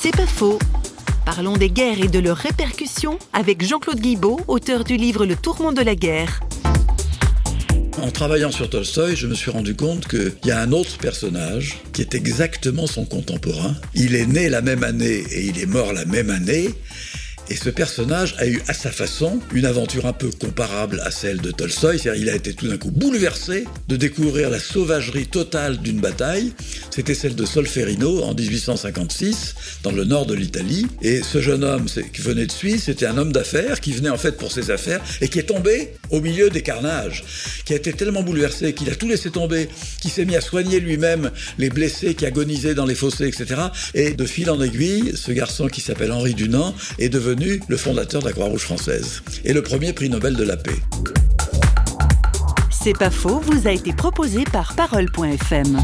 C'est pas faux. Parlons des guerres et de leurs répercussions avec Jean-Claude Guibaud, auteur du livre Le tourment de la guerre. En travaillant sur Tolstoï, je me suis rendu compte qu'il y a un autre personnage qui est exactement son contemporain. Il est né la même année et il est mort la même année. Et ce personnage a eu à sa façon une aventure un peu comparable à celle de Tolstoï, c'est-à-dire il a été tout d'un coup bouleversé de découvrir la sauvagerie totale d'une bataille. C'était celle de Solferino en 1856 dans le nord de l'Italie. Et ce jeune homme qui venait de Suisse, c'était un homme d'affaires qui venait en fait pour ses affaires et qui est tombé au milieu des carnages, qui a été tellement bouleversé qu'il a tout laissé tomber, qui s'est mis à soigner lui-même les blessés qui agonisaient dans les fossés, etc. Et de fil en aiguille, ce garçon qui s'appelle Henri Dunant est devenu le fondateur de la Croix-Rouge française et le premier prix Nobel de la paix. C'est pas faux, vous a été proposé par Parole.fm.